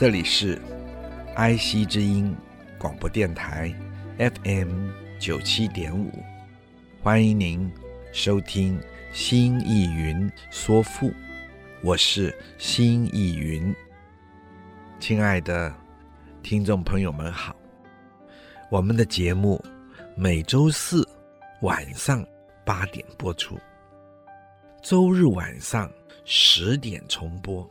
这里是爱惜之音广播电台 FM 九七点五，欢迎您收听《新艺云说赋》，我是新艺云。亲爱的听众朋友们好，我们的节目每周四晚上八点播出，周日晚上十点重播。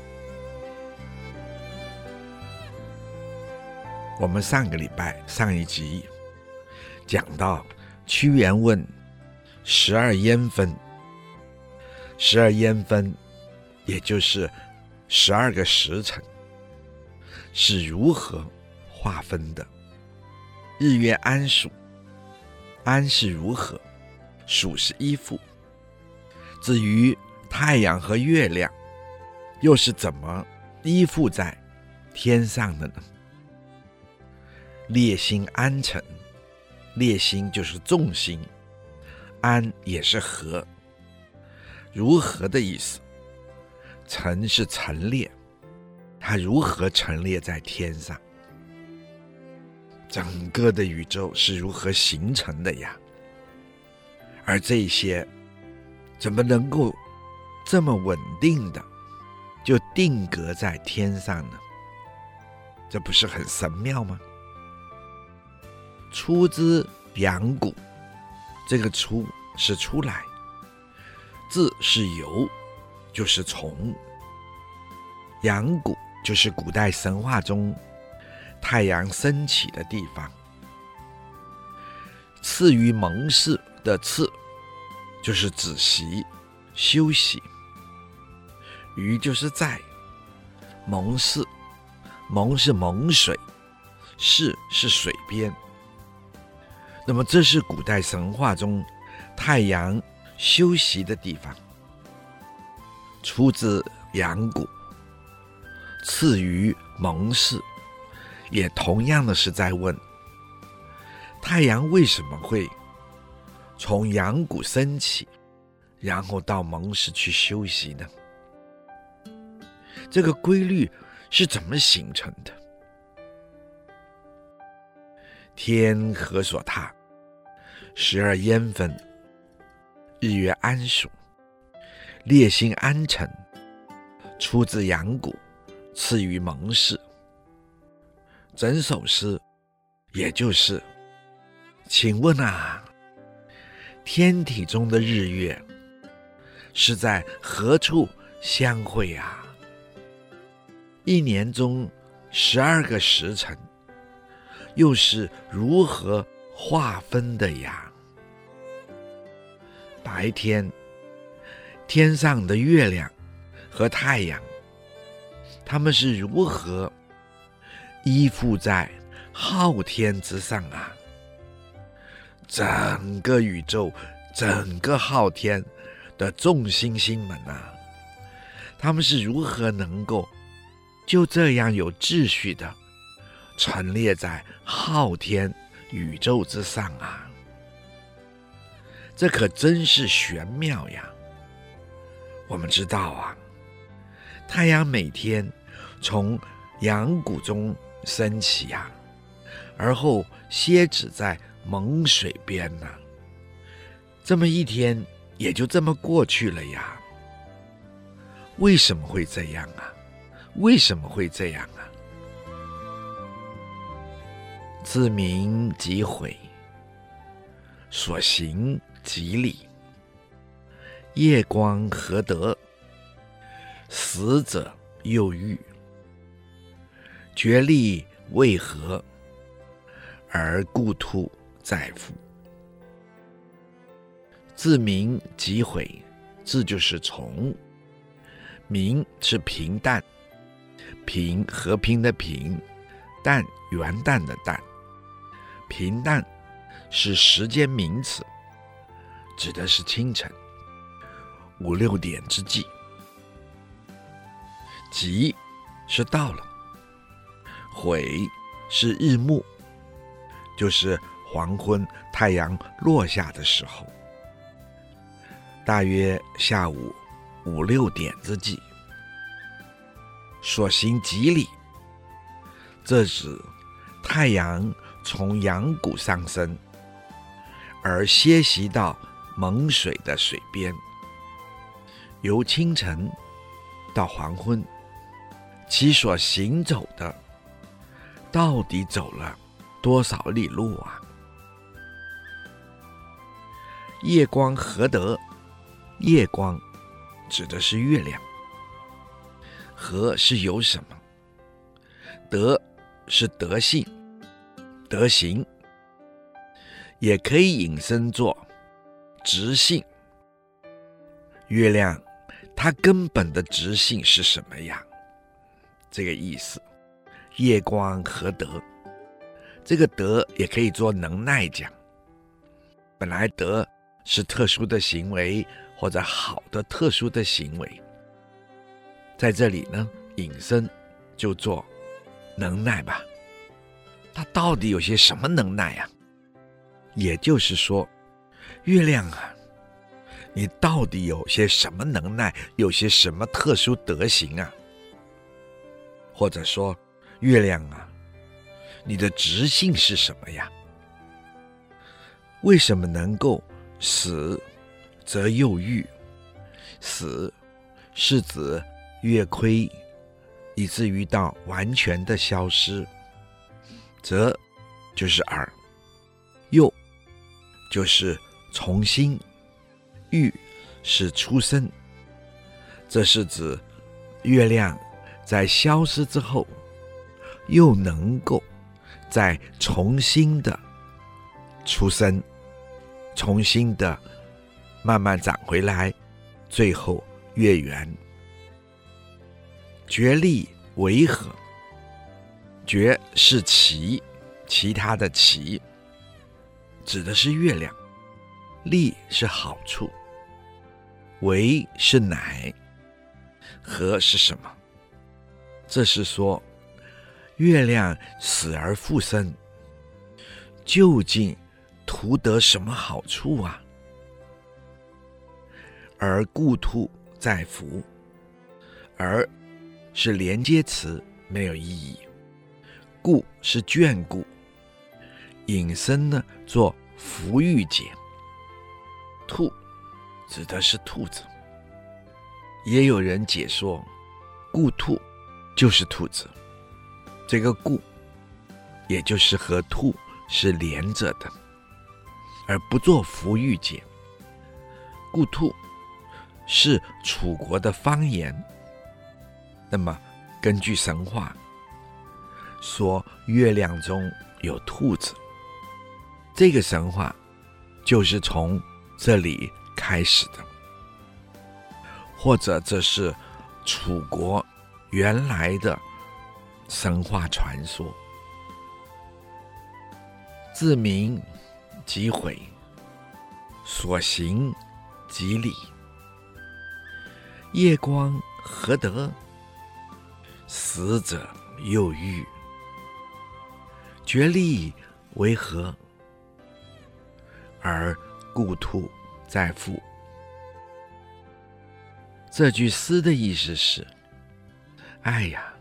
我们上个礼拜上一集讲到屈原问十二烟分，十二烟分，也就是十二个时辰是如何划分的？日月安属，安是如何，属是依附。至于太阳和月亮，又是怎么依附在天上的呢？列星安辰，列星就是众星，安也是和，如何的意思？辰是陈列，它如何陈列在天上？整个的宇宙是如何形成的呀？而这些怎么能够这么稳定的就定格在天上呢？这不是很神妙吗？出之阳谷，这个“出”是出来，“自”是由，就是从。阳谷就是古代神话中太阳升起的地方。次于蒙氏的“次”，就是止息、休息。于就是在蒙氏，蒙是蒙水，氏是水边。那么，这是古代神话中太阳休息的地方。出自阳谷，次于蒙氏，也同样的是在问：太阳为什么会从阳谷升起，然后到蒙氏去休息呢？这个规律是怎么形成的？天何所踏？十二烟分，日月安属，列星安辰，出自阳谷，次于蒙氏。整首诗，也就是，请问啊，天体中的日月是在何处相会啊？一年中十二个时辰，又是如何划分的呀？白天，天上的月亮和太阳，他们是如何依附在昊天之上啊？整个宇宙，整个昊天的众星星们啊，他们是如何能够就这样有秩序的陈列在昊天宇宙之上啊？这可真是玄妙呀！我们知道啊，太阳每天从阳谷中升起呀、啊，而后歇止在蒙水边呢、这么一天也就这么过去了呀。为什么会这样啊？为什么会这样啊？自明即毁，所行即理。夜光何得？死者又欲。觉力为何？而故兔在夫。自明即毁，自就是从。明是平淡，平和平的平，淡元旦的旦，平淡是时间名词，指的是清晨五六点之际。即是到了，悔是日暮，就是黄昏太阳落下的时候，大约下午。五六点之际，所行几里，这指太阳从阳谷上升，而歇息到蒙水的水边，由清晨到黄昏，其所行走的，到底走了多少里路啊？夜光何得？夜光。指的是月亮，何是有什么？德是德性、德行，也可以引申作直性。月亮它根本的直性是什么呀？这个意思。夜光何德？这个德也可以做能耐讲。本来德是特殊的行为。或者好的特殊的行为，在这里呢，引申就做能耐吧。它到底有些什么能耐呀？也就是说，月亮啊，你到底有些什么能耐？有些什么特殊德行啊？或者说，月亮啊，你的直性是什么呀？为什么能够死？则又欲死，是指月亏，以至于到完全的消失。则就是耳，又就是重新，欲是出生。这是指月亮在消失之后，又能够再重新的出生，重新的。慢慢长回来，最后月圆。决力为何？觉是其，其他的其，指的是月亮。力是好处。为是乃。何是什么？这是说，月亮死而复生，究竟图得什么好处啊？而故兔在福，而是连接词，没有意义。故是眷顾，引申呢做福玉解。兔指的是兔子，也有人解说，故兔就是兔子。这个故，也就是和兔是连着的，而不做福玉解。故兔。是楚国的方言。那么，根据神话说，月亮中有兔子，这个神话就是从这里开始的，或者这是楚国原来的神话传说。自明即毁，所行即理。夜光何得？死者又欲，决力为何？而故土在复。这句诗的意思是：哎呀，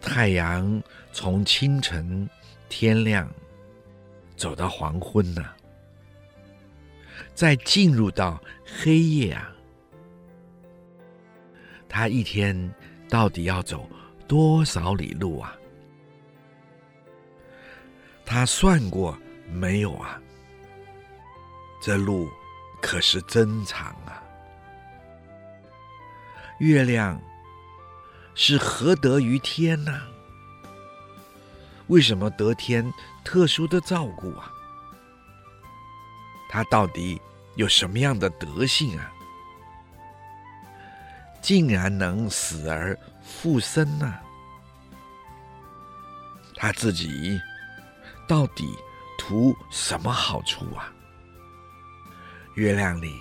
太阳从清晨天亮走到黄昏呐、再进入到黑夜啊，他一天到底要走多少里路啊？他算过没有啊？这路可是真长啊！月亮是何得于天呢？为什么得天特殊的照顾啊？他到底有什么样的德性啊？竟然能死而复生呢？他自己到底图什么好处啊？月亮里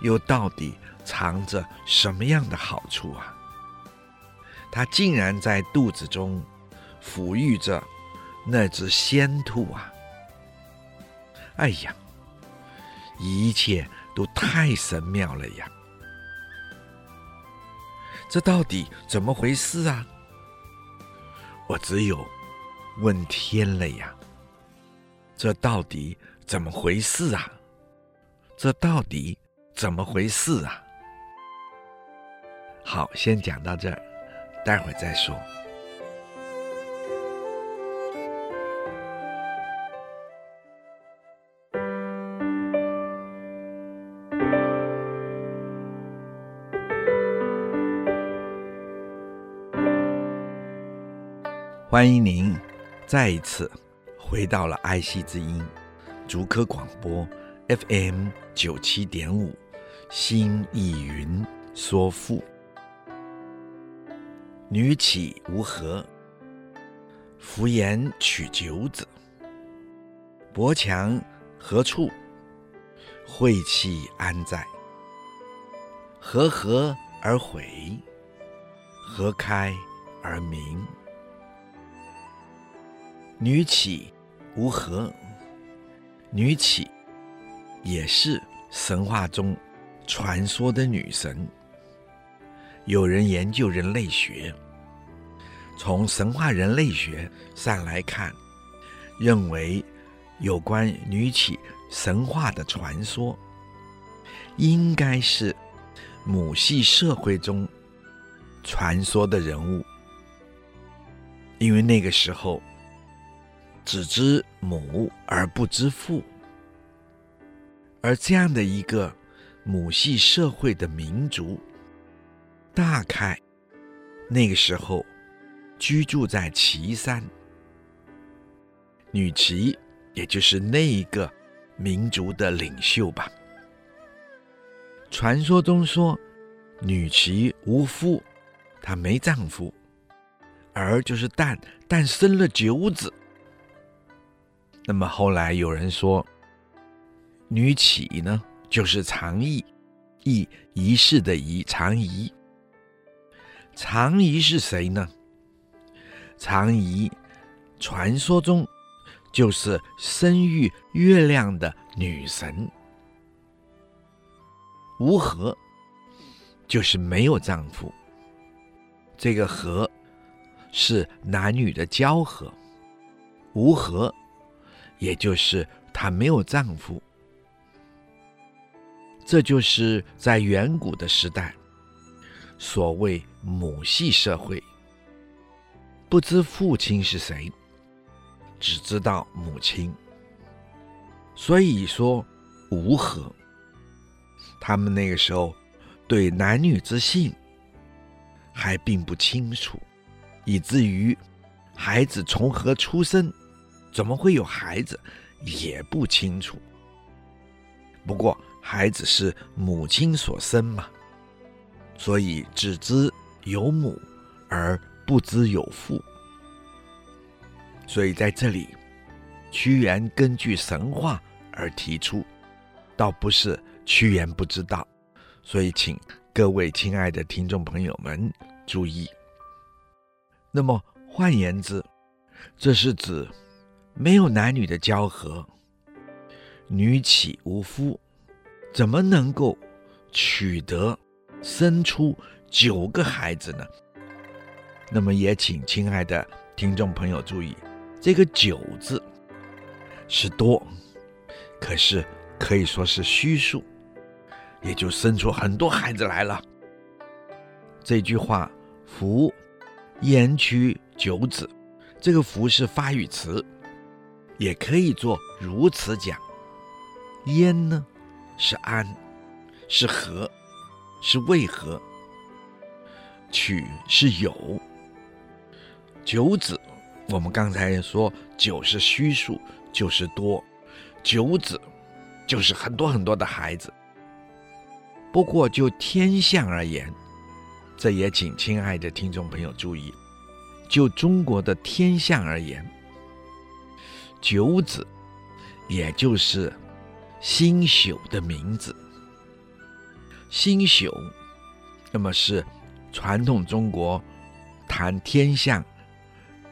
又到底藏着什么样的好处啊？它竟然在肚子中抚育着那只仙兔啊！哎呀，一切都太神妙了呀！这到底怎么回事啊？我只有问天了呀！这到底怎么回事啊？这到底怎么回事啊？好，先讲到这儿，待会儿再说。欢迎您再一次回到了爱惜之音竹科广播 FM 九七点五，新意云说赋。女岂无何？弗言取九子。薄墙何处？晦气安在？何合而毁？何开而明？女岂无何？女起也是神话中传说的女神。有人研究人类学。从神话人类学上来看，认为有关女起神话的传说，应该是母系社会中传说的人物，因为那个时候只知母而不知父，而这样的一个母系社会的民族，大概那个时候。居住在岐山，女齐也就是那一个民族的领袖吧。传说中说，女齐无夫，她没丈夫，而就是蛋，蛋生了九子。那么后来有人说，女起呢，就是长仪，仪仪式的仪，长仪。长仪是谁呢？长仪，传说中就是生育月亮的女神。无合，就是没有丈夫。这个和是男女的交合，无和，也就是她没有丈夫。这就是在远古的时代，所谓母系社会。不知父亲是谁，只知道母亲。所以说无合。他们那个时候对男女之性还并不清楚，以至于孩子从何出生，怎么会有孩子也不清楚。不过孩子是母亲所生嘛，所以只知有母而。不知有父，所以在这里，屈原根据神话而提出，倒不是屈原不知道，所以请各位亲爱的听众朋友们注意。那么换言之，这是指没有男女的交合，女岂无夫，怎么能够取得生出九个孩子呢？那么也请亲爱的听众朋友注意，这个“九”字是多，可是可以说是虚数。也就生出很多孩子来了。这句话“夫焉屈九子”，这个“福”是发语词，也可以做如此讲。焉呢，是安，是和，是为何？取是有。九子，我们刚才说九是虚数，就是多。九子就是很多很多的孩子。不过，就天象而言，这也请亲爱的听众朋友注意，就中国的天象而言，九子，也就是星宿的名字。星宿，那么是传统中国谈天象，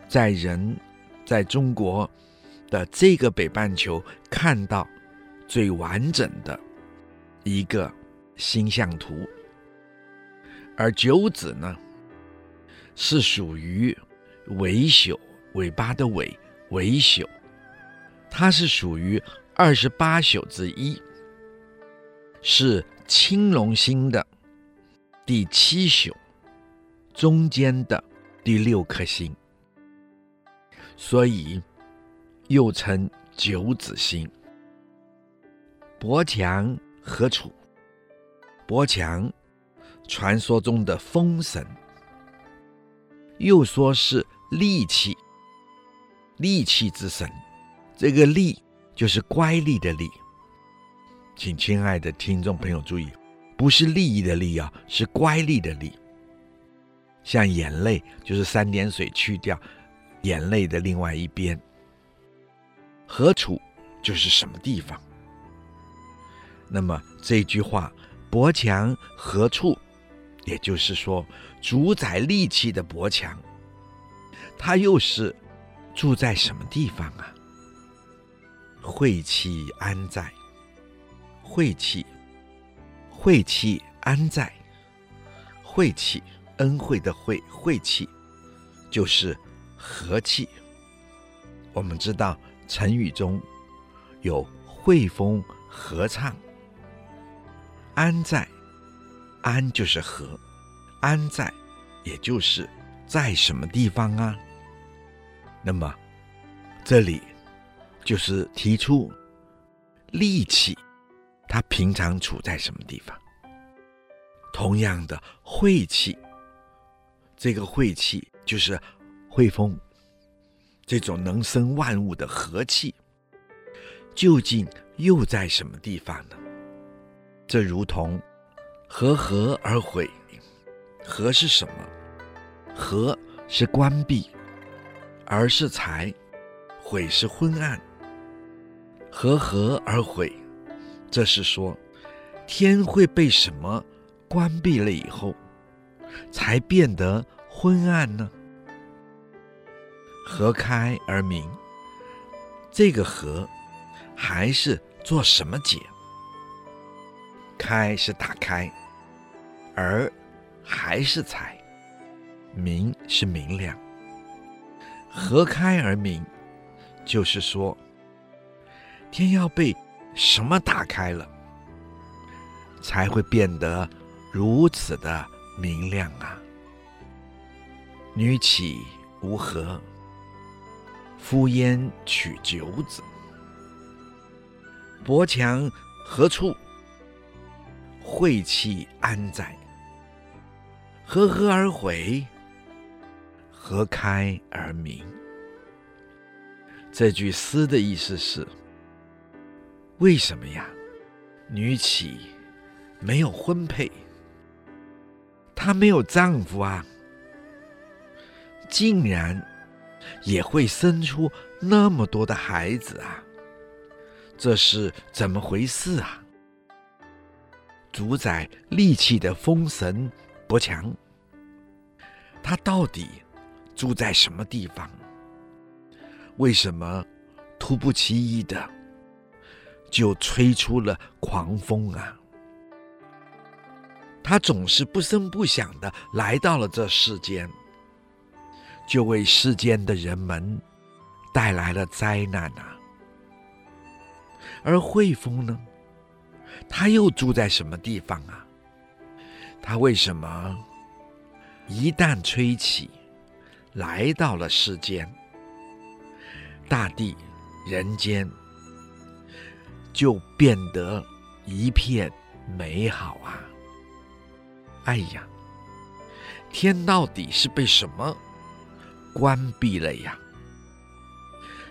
在人在中国的这个北半球看到最完整的一个。星象图，而九子呢，是属于尾宿，尾巴的尾，尾宿，它是属于二十八宿之一，是青龙星的第七宿，中间的第六颗星，所以又称九子星。伯强何处？伯强，传说中的风神，又说是戾气，戾气之神。这个利就是乖戾的戾，请亲爱的听众朋友注意，不是利益的利啊，是乖戾的利。像眼泪，就是三点水去掉眼泪的另外一边。何处就是什么地方？那么这句话。伯强何处？也就是说，主宰戾气的伯强，他又是住在什么地方啊？晦气安在？晦气，晦气安在？晦气，恩惠的惠，晦气，就是和气。我们知道成语中有惠风和畅。安在，安就是和，安在，也就是在什么地方啊？那么，这里就是提出戾气，它平常处在什么地方？同样的晦气，这个晦气就是惠风，这种能生万物的和气，究竟又在什么地方呢？这如同和合而毁，和是什么？和是关闭，而是财，毁是昏暗。和合而毁，这是说天会被什么关闭了以后，才变得昏暗呢？和开而明，这个和还是做什么解？开是打开，而还是财，明是明亮。和开而明，就是说天要被什么打开了，才会变得如此的明亮啊！女起无和？夫焉取九子？伯墙何处？晦气安在？何合而毁，何开而明。这句诗的意思是：为什么呀？女起没有婚配，她没有丈夫啊，竟然也会生出那么多的孩子啊？这是怎么回事啊？主宰戾气的风神伯强，他到底住在什么地方？为什么突不其意的就吹出了狂风啊？他总是不声不响的来到了这世间，就为世间的人们带来了灾难啊！而惠风呢？他又住在什么地方啊？他为什么一旦吹起，来到了世间，大地、人间就变得一片美好啊？哎呀，天到底是被什么关闭了呀？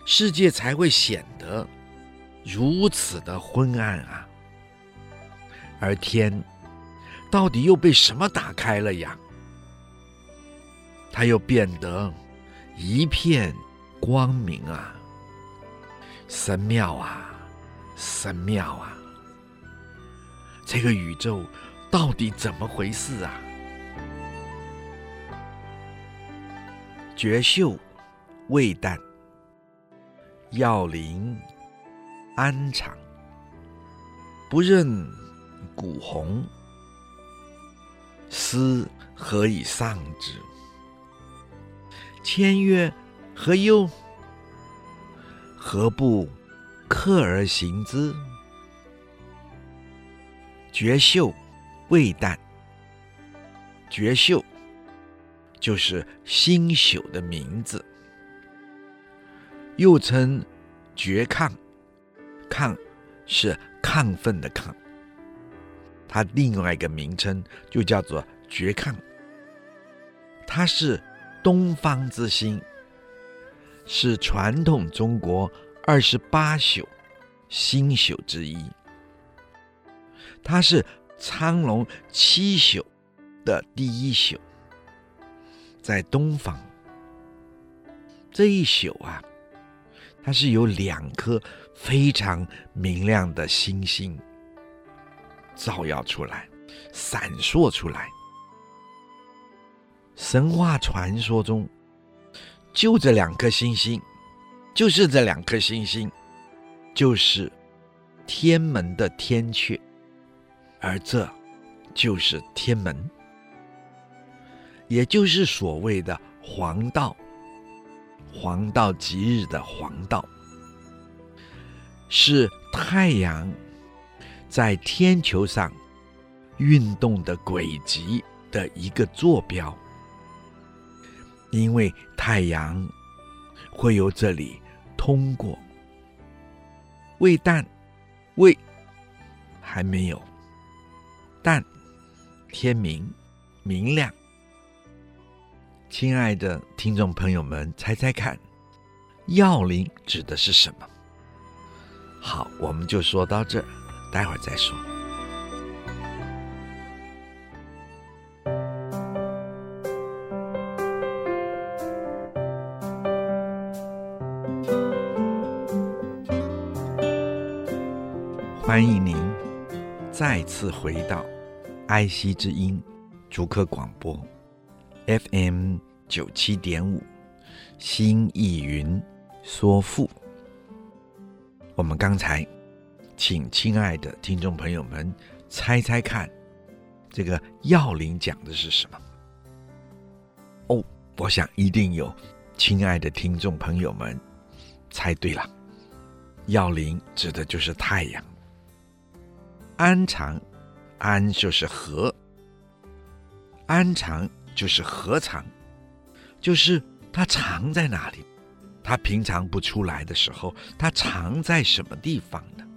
世界才会显得如此的昏暗啊？而天到底又被什么打开了呀？它又变得一片光明啊！神妙啊，神妙啊！这个宇宙到底怎么回事啊？绝秀、味淡、药灵、安常，不认古洪，斯何以丧之？谦曰：“何忧？何不克而行之？”绝秀、味淡。绝秀就是星宿的名字，又称绝亢。亢是亢奋的亢。它另外一个名称就叫做绝亢，它是东方之星，是传统中国二十八宿星宿之一，它是苍龙七宿的第一宿，在东方这一宿啊，它是有两颗非常明亮的星星。照耀出来，闪烁出来。神话传说中，就这两颗星星，就是这两颗星星，就是天门的天阙，而这就是天门，也就是所谓的黄道，黄道吉日的黄道，是太阳。在天球上运动的轨迹的一个坐标，因为太阳会由这里通过。味淡，味还没有，淡，天明，明亮。亲爱的听众朋友们，猜猜看，药灵指的是什么？好，我们就说到这。待会儿再说。欢迎您再次回到爱惜之音竹客广播 FM 九七点五，新意云说赋。我们刚才。请亲爱的听众朋友们猜猜看，这个药灵讲的是什么？哦，我想一定有亲爱的听众朋友们猜对了，药灵指的就是太阳。安常，安就是和，安常就是何藏，就是它藏在哪里？它平常不出来的时候，它藏在什么地方呢？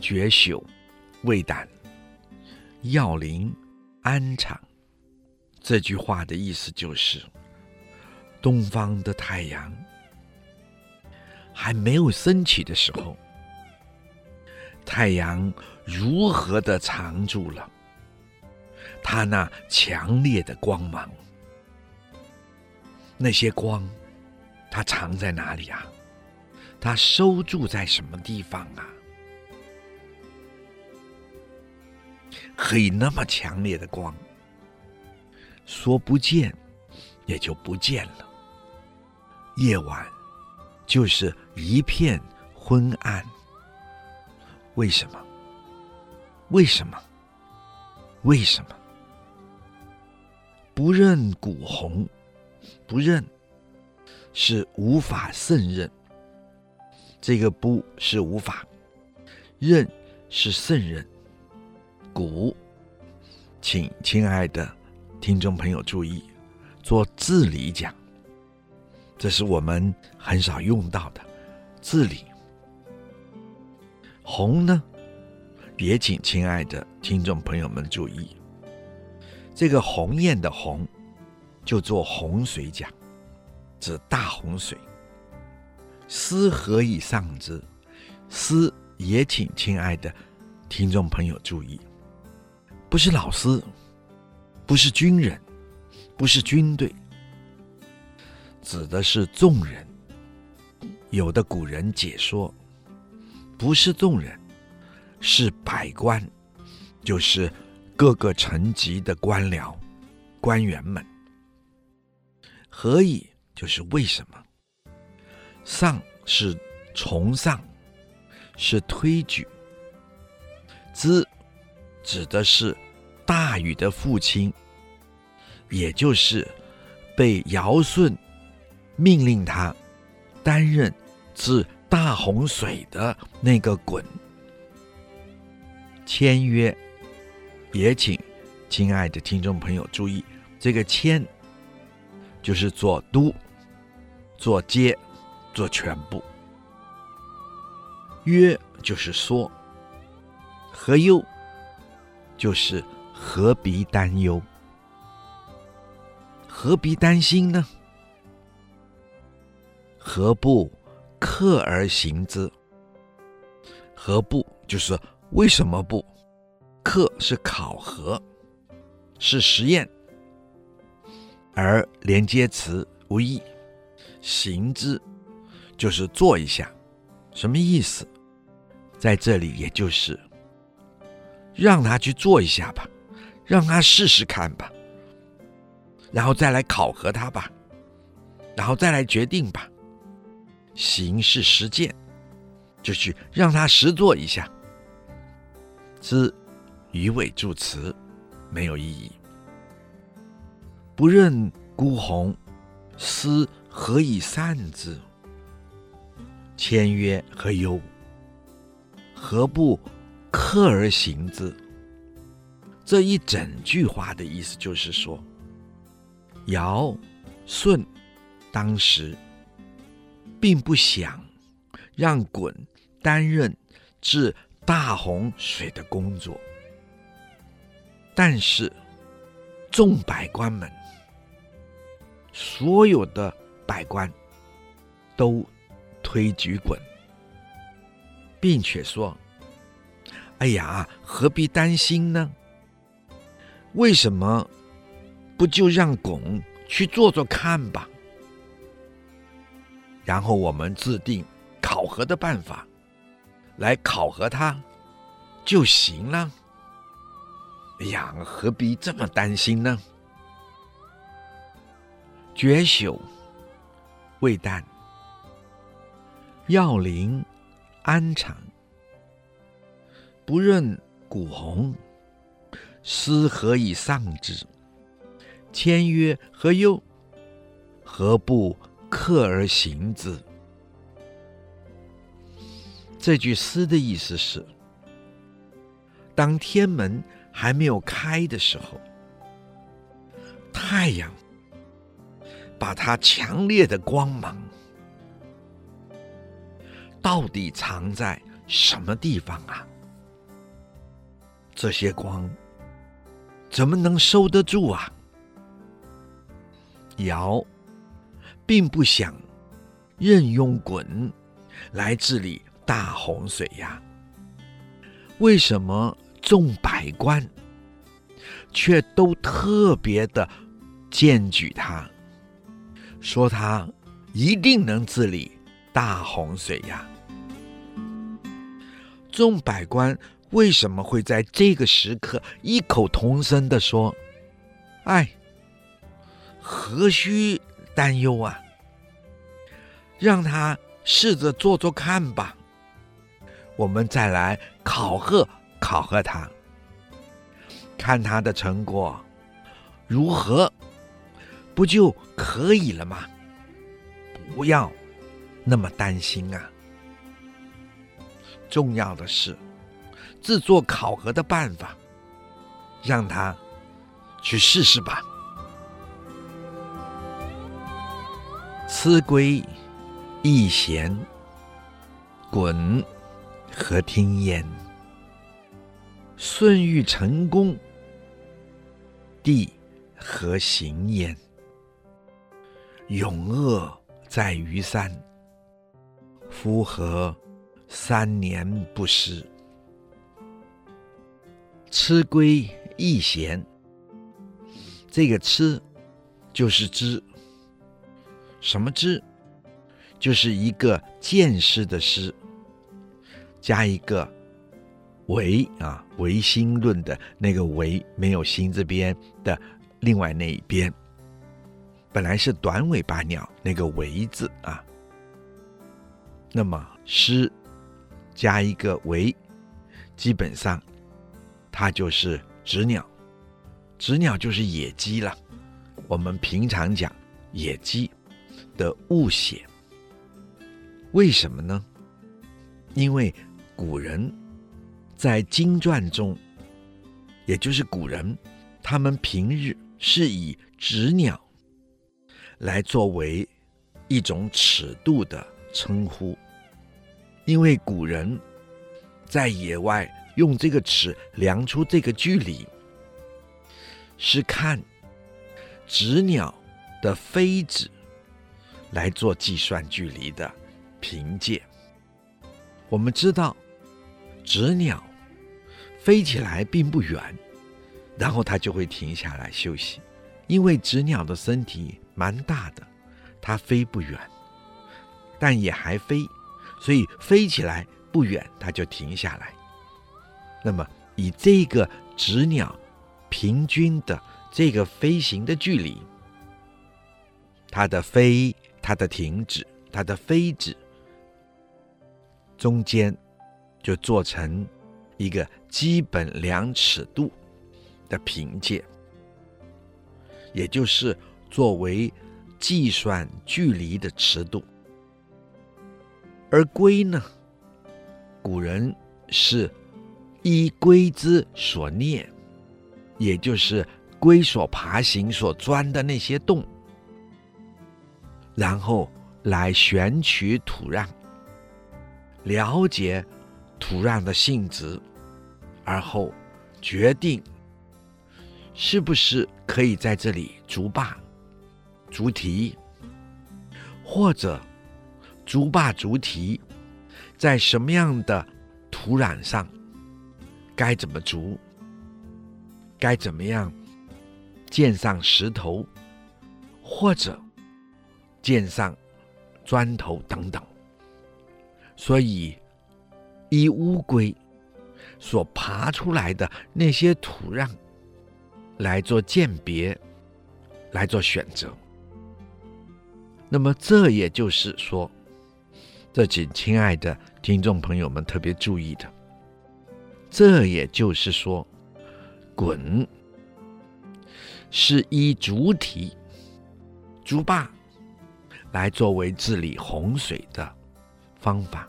绝朽，未胆、药灵、安常，这句话的意思就是：东方的太阳还没有升起的时候，太阳如何的藏住了它那强烈的光芒？那些光，它藏在哪里啊？它收住在什么地方啊？可以那么强烈的光？说不见，也就不见了。夜晚就是一片昏暗。为什么？为什么？为什么？不认古红，不认是无法胜任。这个不是无法，认是胜任。古，请亲爱的听众朋友注意，做字理讲，这是我们很少用到的字理。洪呢，也请亲爱的听众朋友们注意，这个鸿雁的鸿，就做洪水讲，指大洪水。斯何以上之？斯也请亲爱的听众朋友注意，不是老师，不是军人，不是军队，指的是众人。有的古人解说。不是众人，是百官，就是各个层级的官僚、官员们。何以？就是为什么？上是崇尚，是推举。之指的是大禹的父亲，也就是被尧舜命令他担任治。大洪水的那个滚。签约，也请亲爱的听众朋友注意，这个签就是做都、做接、做全部。约就是说，何忧？就是何必担忧？何必担心呢？何不？克而行之，何不？就是为什么不？克是考核，是实验，而连接词无益。行之就是做一下，什么意思？在这里也就是让他去做一下吧，让他试试看吧，然后再来考核他吧，然后再来决定吧。行是实践，就去让他实做一下。之鱼尾助词，没有意义。不认孤鸿，思何以善之？迁曰：何忧？何不克而行之？这一整句话的意思就是说，尧、舜当时。并不想让鲧担任治大洪水的工作，但是众百官们，所有的百官都推举鯀，并且说：“哎呀，何必担心呢？为什么不就让鯀去做做看吧？”然后我们制定考核的办法，来考核他就行了。哎呀，何必这么担心呢？绝朽未旦，要灵安常。不任古洪，斯何以上之？迁曰：何忧？何不？克而行之。这句诗的意思是：当天门还没有开的时候，太阳把它强烈的光芒到底藏在什么地方啊？这些光怎么能收得住啊？尧。并不想任用鲧来治理大洪水呀？为什么众百官却都特别的荐举他，说他一定能治理大洪水呀？众百官为什么会在这个时刻异口同声地说：“哎，何须担忧啊？让他试着做做看吧，我们再来考核考核他，看他的成果如何，不就可以了吗？不要那么担心啊！重要的是。”制作考核的办法，让他去试试吧。思归易闲，鯀何听焉？舜欲成功，帝何行焉？永恶在于三，夫何三年不施？辞归易闲，这个“辞”就是知，什么知？就是一个见识的“识”，加一个“唯”啊，唯心论的那个“唯”，没有心这边的另外那一边。本来是短尾巴鸟那个“唯”字啊，那么“施”加一个“唯”，基本上。它就是知鸟，知鸟就是野鸡了。我们平常讲野鸡的误写，为什么呢？因为古人在经传中，也就是古人，他们平日是以纸鸟来作为一种尺度的称呼，因为古人在野外。用这个尺量出这个距离，是看纸鸟的飞指来做计算距离的凭借。我们知道，纸鸟飞起来并不远，然后它就会停下来休息，因为纸鸟的身体蛮大的，它飞不远，但也还飞，所以飞起来不远，它就停下来。那么，以这个纸鸟平均的这个飞行的距离，它的飞、它的停止、它的飞止，中间就做成一个基本量尺度的凭借，也就是作为计算距离的尺度。而龟呢，古人是。依龟之所念，也就是龟所爬行、所钻的那些洞，然后来选取土壤，了解土壤的性质，而后决定是不是可以在这里筑坝、筑堤，或者筑坝、筑堤在什么样的土壤上。该怎么筑？该怎么样建上石头，或者建上砖头等等？所以，依乌龟所爬出来的那些土壤来做鉴别，来做选择。那么，这也就是说，这请亲爱的听众朋友们特别注意的。这也就是说，滚是以筑堤、筑坝来作为治理洪水的方法。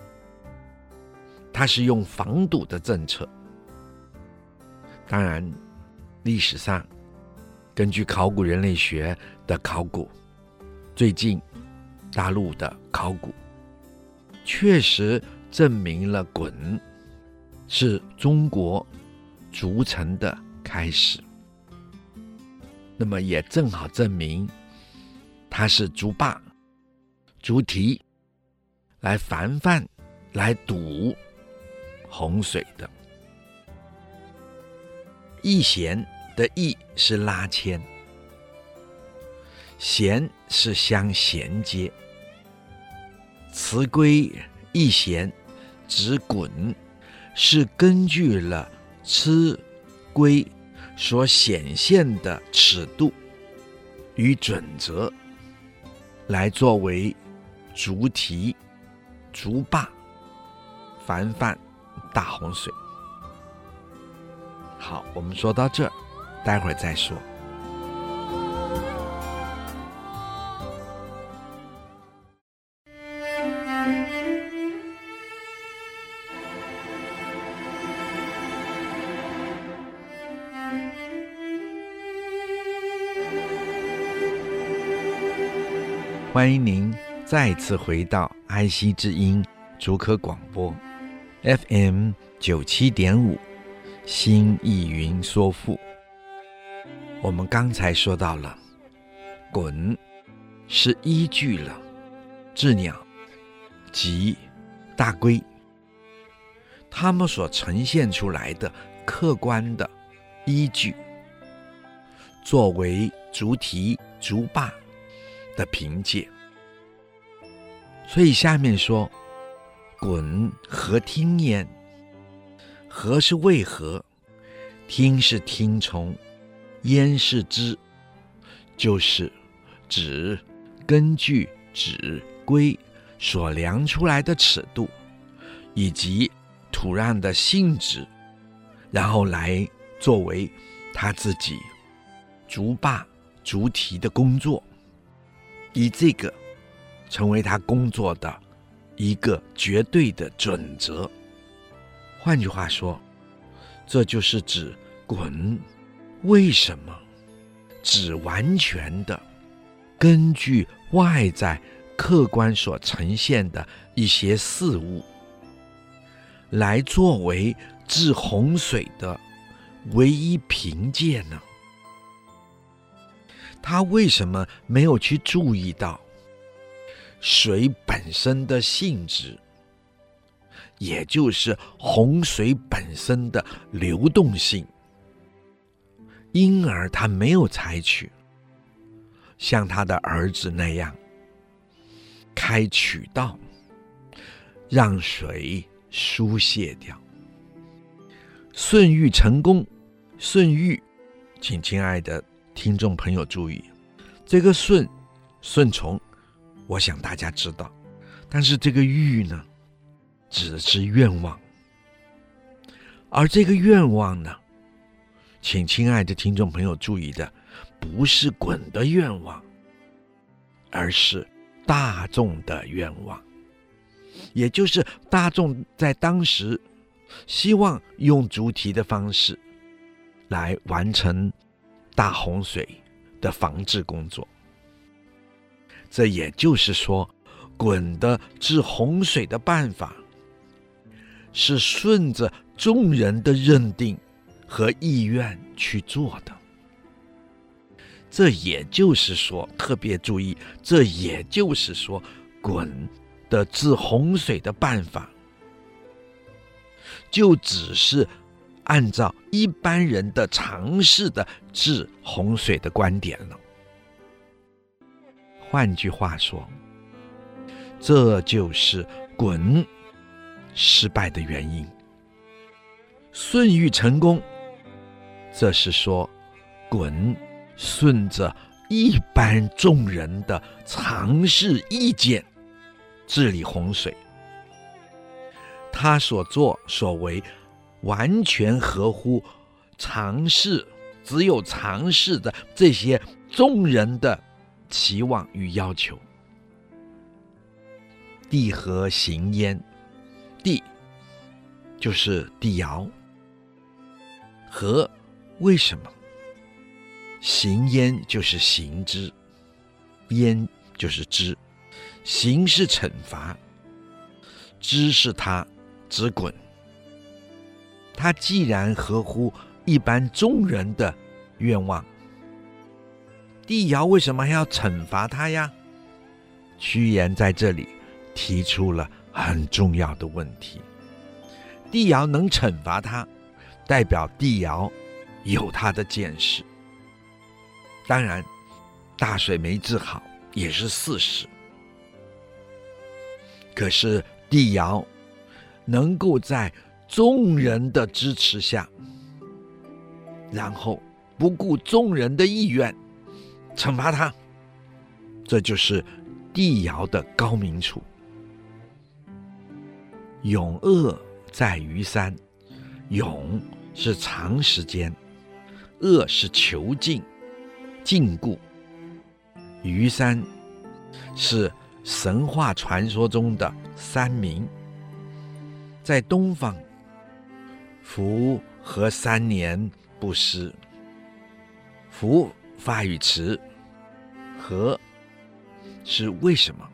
它是用防堵的政策。当然，历史上根据考古人类学的考古，最近大陆的考古确实证明了鲧。是中国逐城的开始，那么也正好证明它是筑坝、筑堤来防范、来堵洪水的。易弦的易是拉牵，弦是相衔接。辞归易弦，指滚。是根据了螭龟所显现的尺度与准则来作为竹提、竹坝、凡凡大洪水。好，我们说到这儿，待会儿再说。欢迎您再次回到爱惜之音竹科广播，FM 九七点五，新意云说赋。我们刚才说到了，鯀是依据了雉鸟及大龟，它们所呈现出来的客观的依据，作为筑堤筑坝的凭借，所以下面说：“鯀何听焉？何是为何？听是听从，焉是知，就是指根据螭龟所量出来的尺度，以及土壤的性质，然后来作为他自己筑坝筑堤的工作。”以这个成为他工作的一个绝对的准则。换句话说，这就是指鯀为什么只完全的根据外在客观所呈现的一些事物来作为治洪水的唯一凭借呢？他为什么没有去注意到水本身的性质，也就是洪水本身的流动性？因而他没有采取像他的儿子那样开渠道，让水疏泄掉。舜禹成功，舜禹，请亲爱的。听众朋友注意，这个舜，顺从，我想大家知道。但是这个欲呢，指的是愿望。而这个愿望呢，请亲爱的听众朋友注意的，不是滚的愿望，而是大众的愿望。也就是大众在当时希望用筑堤的方式来完成。大洪水的防治工作，这也就是说，鯀的治洪水的办法是顺着众人的认定和意愿去做的。这也就是说，特别注意，这也就是说，鯀的治洪水的办法就只是。按照一般人的常识的治洪水的观点了。换句话说，这就是滚失败的原因。舜禹成功，这是说滚顺着一般众人的常识意见治理洪水，他所作所为。完全合乎常识，只有常识的这些众人的期望与要求。帝和行焉？帝就是帝尧。和为什么？行焉就是行之，焉就是知。行是惩罚，知是他指鯀。他既然合乎一般众人的愿望，帝尧为什么还要惩罚他呀？屈原在这里提出了很重要的问题。帝尧能惩罚他，代表帝尧有他的见识。当然，大水没治好也是事实。可是帝尧能够在众人的支持下，然后不顾众人的意愿，惩罚他。这就是帝尧的高明处。永恶在于三，永是长时间，恶是囚禁、禁锢。于三是神话传说中的三明，在东方，福和三年不失。福发语迟，和是为什么？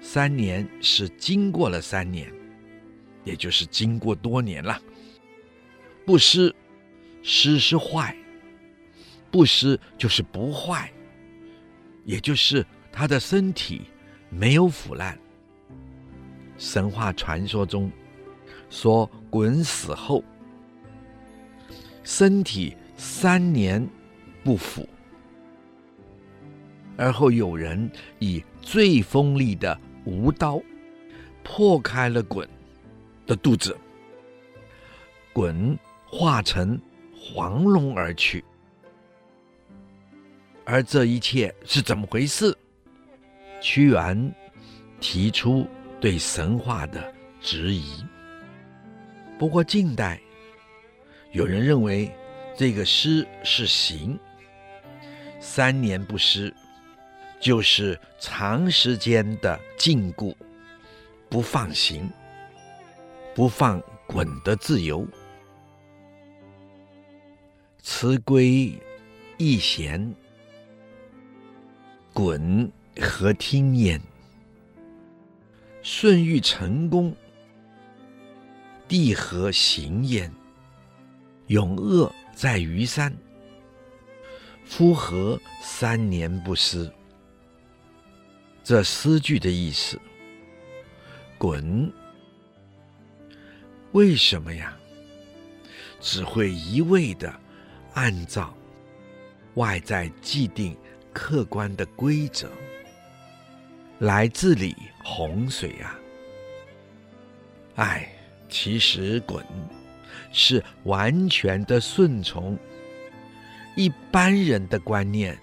三年是经过了三年，也就是经过多年了。不失，失是坏，不失就是不坏，也就是他的身体没有腐烂。神话传说中说，鯀死后身体三年不腐，而后有人以最锋利的无刀破开了鲧的肚子，鲧化成黄龙而去。而这一切是怎么回事？屈原提出对神话的质疑。不过近代有人认为这个诗是行，三年不失。就是长时间的禁锢，不放行，不放滚的自由。辞归易贤，滚何听焉？舜欲成功，帝何行焉？永恶在于三，夫何三年不思？这诗句的意思，滚为什么呀？只会一味的按照外在既定客观的规则来治理洪水呀？哎，其实滚是完全的顺从一般人的观念、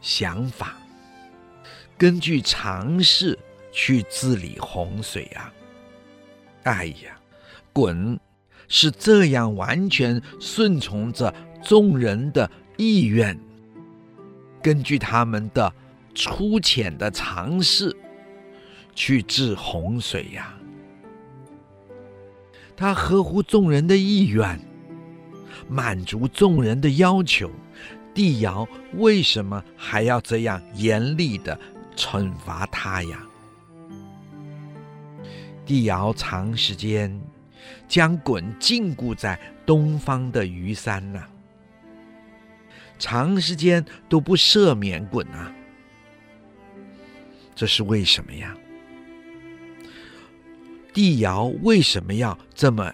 想法。根据常识去治理洪水啊！哎呀，滚是这样完全顺从着众人的意愿，根据他们的粗浅的常识去治洪水呀。他合乎众人的意愿，满足众人的要求，帝尧为什么还要这样严厉的惩罚他呀！帝尧长时间将鲧禁锢在东方的虞山呐、长时间都不赦免鲧啊，这是为什么呀？帝尧为什么要这么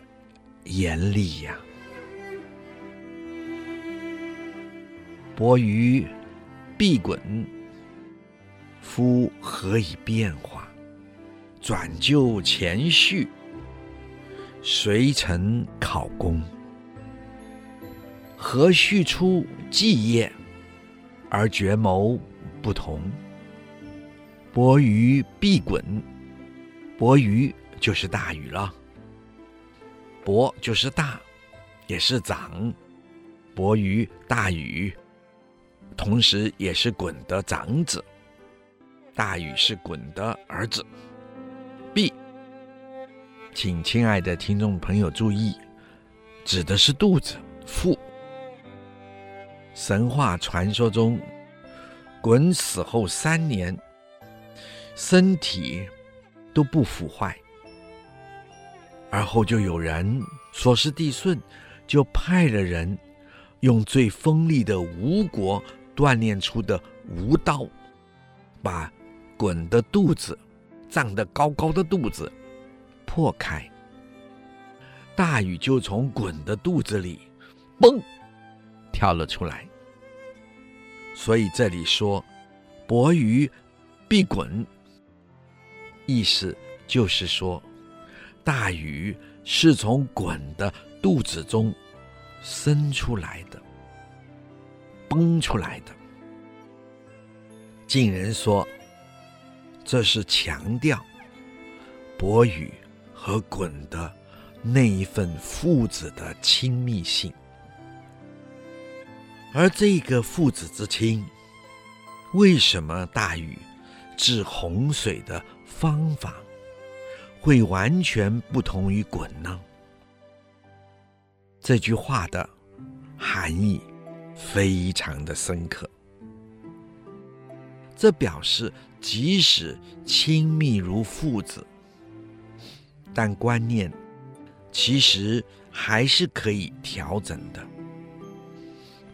严厉呀？伯鱼避鯀。夫何以变化？转就前序，随臣考功。何序出计业，而决谋不同？伯鱼避鯀，伯鱼就是大禹了。伯就是大，也是长。伯鱼大禹，同时也是鲧的长子。大禹是鲧的儿子，B，，请亲爱的听众朋友注意，指的是肚子、腹。神话传说中，鲧死后三年，身体都不腐坏，而后就有人说是帝舜，就派了人用最锋利的吴国锻炼出的吴刀，把。鯀的肚子，胀得高高的肚子破开，大禹就从鯀的肚子里蹦跳了出来。所以这里说“伯鱼避鯀”，意思就是说，大禹是从鯀的肚子中生出来的，崩出来的。晋人说，这是强调伯禹和鯀的那一份父子的亲密性，而这个父子之亲，为什么大禹治洪水的方法会完全不同于鯀呢？这句话的含义非常的深刻。这表示，即使亲密如父子，但观念其实还是可以调整的，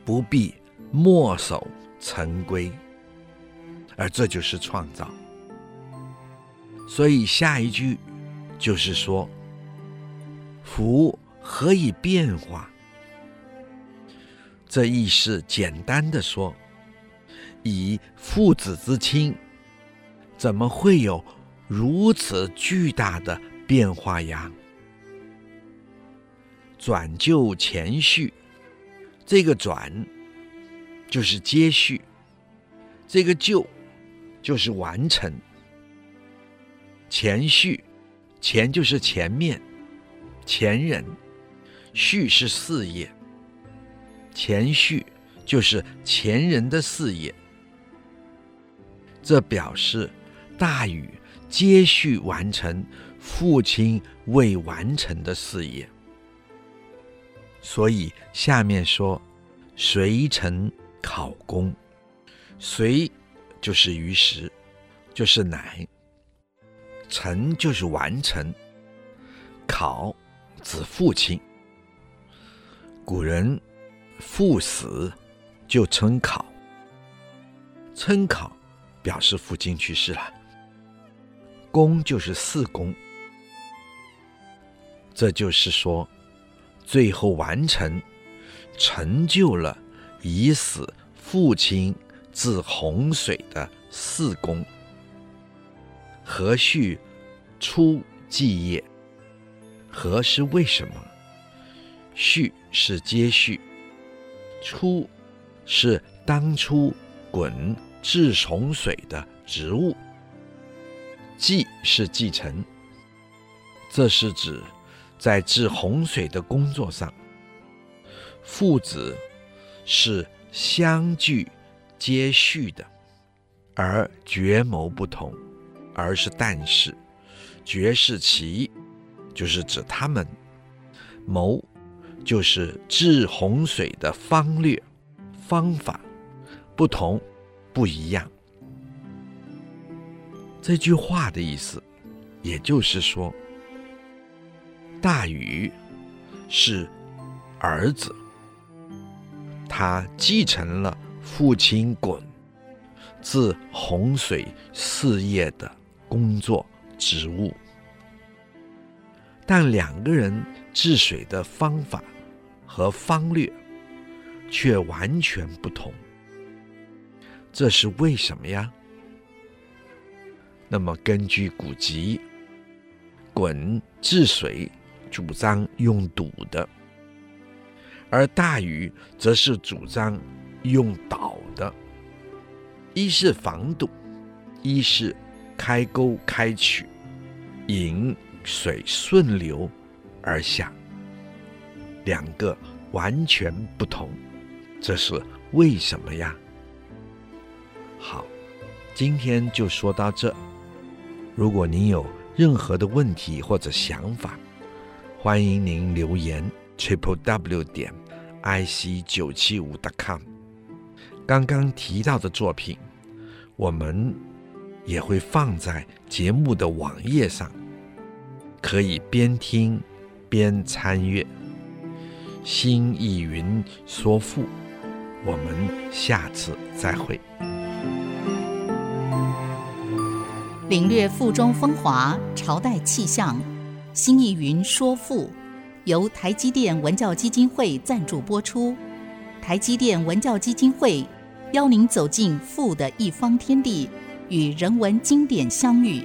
不必墨守成规，而这就是创造。所以下一句就是说：“福何以变化？”这意思简单的说。以父子之亲，怎么会有如此巨大的变化呀？转就前序，这个转就是接续，这个就就是完成。前序，前就是前面，前人，序是事业，前序就是前人的事业。这表示大禹接续完成父亲未完成的事业，所以下面说“遂成考功”，“遂”就是于时，就是乃；“成”就是完成；“考”指父亲。古人父死就称考，称考。表示父亲去世了，功就是四功，这就是说，最后完成，成就了已死父亲治洪水的四功。何续初继业，何是为什么？续是接续，初是当初鯀。治洪水的职务，继是继承，这是指在治洪水的工作上，父子是相继接续的，而绝谋不同，而是但是，绝是其，就是指他们，谋就是治洪水的方略方法不同。不一样。这句话的意思，也就是说，大禹是儿子，他继承了父亲鲧治洪水事业的工作职务，但两个人治水的方法和方略却完全不同。这是为什么呀？那么根据古籍，鲧治水主张用堵的，而大禹则是主张用导的。一是防堵，一是开沟开渠，引水顺流而下，两个完全不同。这是为什么呀？好，今天就说到这。如果您有任何的问题或者想法，欢迎您留言 triple w 点 i c 九七五 dot com。刚刚提到的作品，我们也会放在节目的网页上，可以边听边参阅。新意云说赋，我们下次再会。领略赋中风华，朝代气象。新意云说赋，由台积电文教基金会赞助播出。台积电文教基金会邀您走进赋的一方天地，与人文经典相遇。